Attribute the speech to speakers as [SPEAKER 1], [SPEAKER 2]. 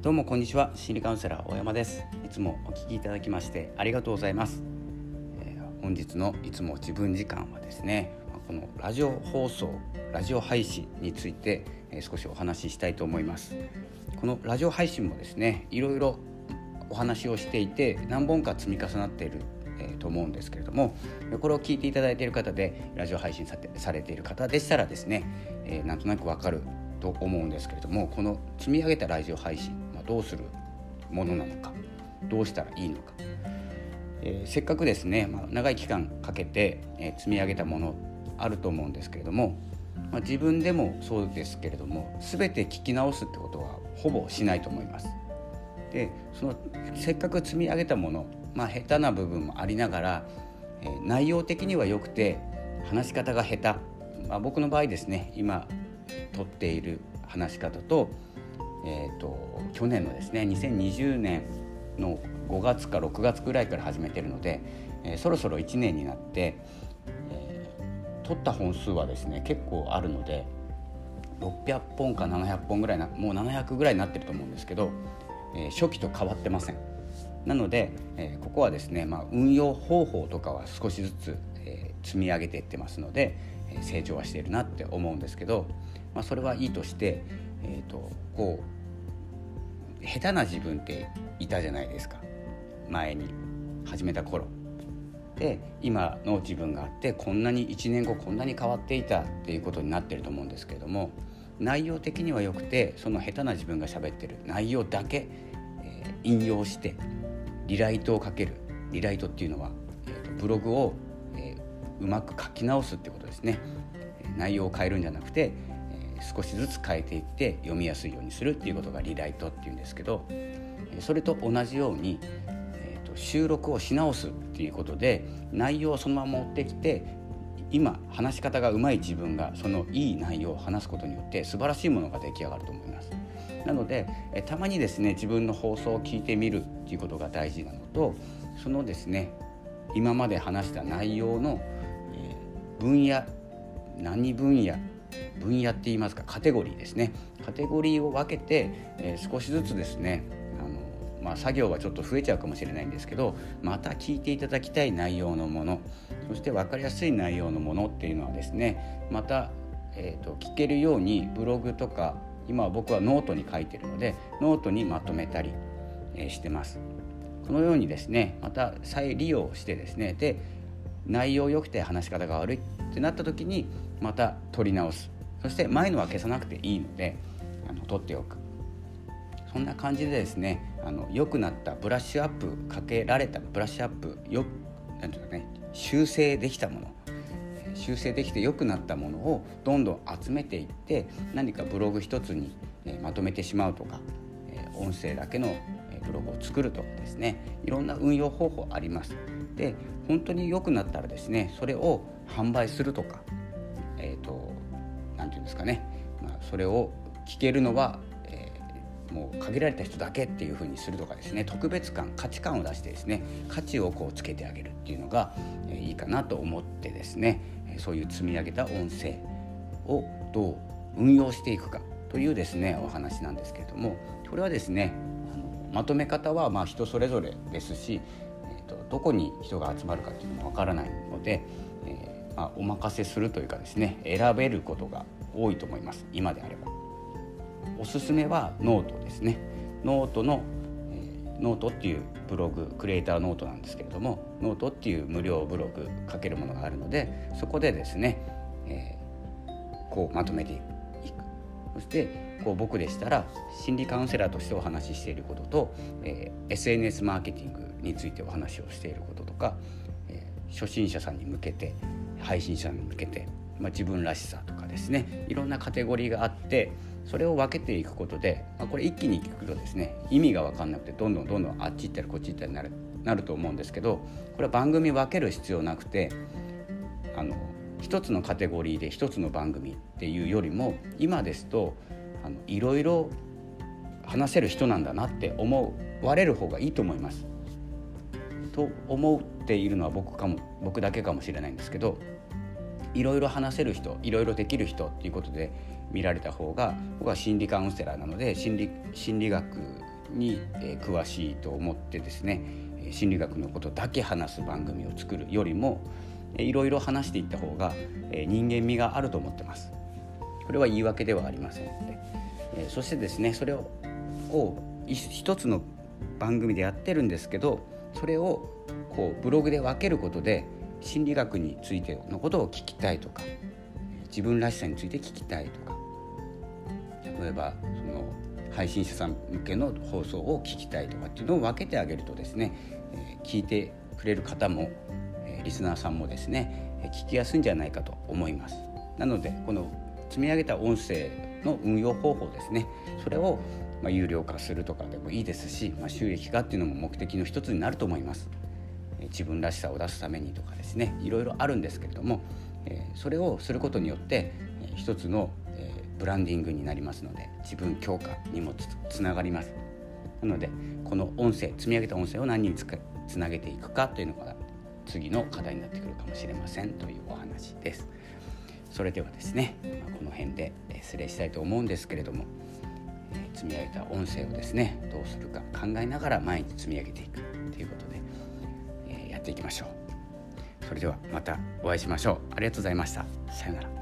[SPEAKER 1] どうもこんにちは心理カウンセラー大山です。いつもお聞きいただきましてありがとうございます、えー、本日のいつも自分時間はですねこのラジオ放送ラジオ配信について、えー、少しお話ししたいと思います。このラジオ配信もですねいろいろお話をしていて何本か積み重なっているえと思うんですけれどもこれを聞いていただいている方でラジオ配信さてされている方でしたらですね、えー、なんとなくわかると思うんですけれどもこの積み上げたラジオ配信、どうする？ものなのか？どうしたらいいのか、えー、せっかくですね、まあ、長い期間かけて、えー、積み上げたものあると思うんですけれども、まあ、自分でもそうですけれども全て聞き直すってことはほぼしないと思います。でそのせっかく積み上げたものまあ、下手な部分もありながら、えー、内容的には良くて話し方が下手、まあ、僕の場合ですね今撮っている話し方と,、えーと、去年のですね2020年の5月か6月ぐらいから始めてるので、えー、そろそろ1年になって、えー、撮った本数はですね結構あるので600本か700本ぐらいなもう700ぐらいになってると思うんですけど、えー、初期と変わってません。なので、え、ここはですね、まあ、運用方法とかは少しずつ、え、積み上げていってますので、え、成長はしているなって思うんですけど、まあ、それはいいとして、えーと、こう下手な自分っていたじゃないですか。前に始めた頃。で今の自分があってこんなに1年後こんなに変わっていたっていうことになってると思うんですけれども内容的にはよくてその下手な自分が喋ってる。内容だけ、えー、引用してリライトをかける。リライトっていうのは、えーと、ブログを、えー、うまく書き直すってことですね。内容を変えるんじゃなくて、少しずつ変えていって読みやすいようにするっていうことがリライトっていうんですけどそれと同じように、えーと、収録をし直すっていうことで内容をそのまま持ってきて今話し方がうまい自分がそのいい内容を話すことによって素晴らしいものが出来上がると思います。なのでえたまにですね自分の放送を聞いてみるっていうことが大事なのとそのですね今まで話した内容の、え分野何分野分野って言いますかカテゴリーですね。カテゴリーを分けて、え少しずつですねあの、まあ、作業はちょっと増えちゃうかもしれないんですけどまた聞いていただきたい内容のものそして分かりやすい内容のものっていうのはですねまた、えーと聞けるようにブログとか今は僕はノートに書いてるのでノートにまとめたり、えしてます。このようにですねまた再利用してですねで内容良くて話し方が悪いってなった時にまた取り直す。そして前のは消さなくていいのであの取っておく。そんな感じでですねあの良くなったブラッシュアップかけられたブラッシュアップよなんていうかね修正できたもの。修正できて良くなったものをどんどん集めていって何かブログ一つにまとめてしまうとか音声だけのブログを作るとかですね。いろんな運用方法あります。で本当に良くなったらですねそれを販売するとか、と何て言うんですかね、まあ、それを聞けるのはえもう限られた人だけっていう風にするとかですね。特別感価値観を出してですね。価値をこうつけてあげるっていうのが、えいいかなと思ってですね。そういう積み上げた音声をどう運用していくかというですねお話なんですけれども。これはですねまとめ方はま人それぞれですし、えーと、どこに人が集まるかっていうのもわからないので、えー、まあ、お任せするというかですね選べることが多いと思います今であれば。おすすめはノートですね。ノートの、えー、ノートっていうブログクリエイターノートなんですけれどもノートっていう無料ブログ書けるものがあるのでそこでですね、えー、こうまとめていくそしてこう僕でしたら心理カウンセラーとしてお話ししていることと、えー、SNS マーケティングについてお話をしていることとか、え、初心者さんに向けて配信者に向けて、まあ、自分らしさとかですねいろんなカテゴリーがあってそれを分けていくことで、まあ、これ一気に聞くとですね意味が分かんなくてどんどんどんどんあっち行ったりこっち行ったりなるなると思うんですけどこれは番組分ける必要なくてあの一つのカテゴリーで一つの番組っていうよりも今ですとあのいろいろ話せる人なんだなって思われる方がいいと思います。と思っているのは僕かも僕だけかもしれないんですけどいろいろ話せる人いろいろできる人っていうことで見られた方が僕は心理カウンセラーなので心理心理学に、え詳しいと思ってですね心理学のことだけ話す番組を作るよりもいろいろ話していった方が人間味があると思ってます。これは言い訳ではありませんので。そしてですねそれを一つの番組でやってるんですけどそれをこうブログで分けることで心理学についてのことを聞きたいとか自分らしさについて聞きたいとか例えばその配信者さん向けの放送を聞きたいとかっていうのを分けてあげるとですね、え聞いてくれる方も、えリスナーさんもですね聞きやすいんじゃないかと思います。なのでこの積み上げた音声の運用方法ですねそれをま有料化するとかでもいいですし、まあ、収益化っていうのも目的の一つになると思います。自分らしさを出すためにとかですね。いろいろあるんですけれども、それをすることによって、一つの、ブランディングになりますので自分強化にもつながります。なのでこの音声積み上げた音声を何につつなげていくかというのが次の課題になってくるかもしれませんというお話です。それではですね、この辺で失礼したいと思うんですけれども積み上げた音声をですねどうするか考えながら毎日積み上げていく。ということでえやっていきましょう。それではまたお会いしましょう。ありがとうございました。さようなら。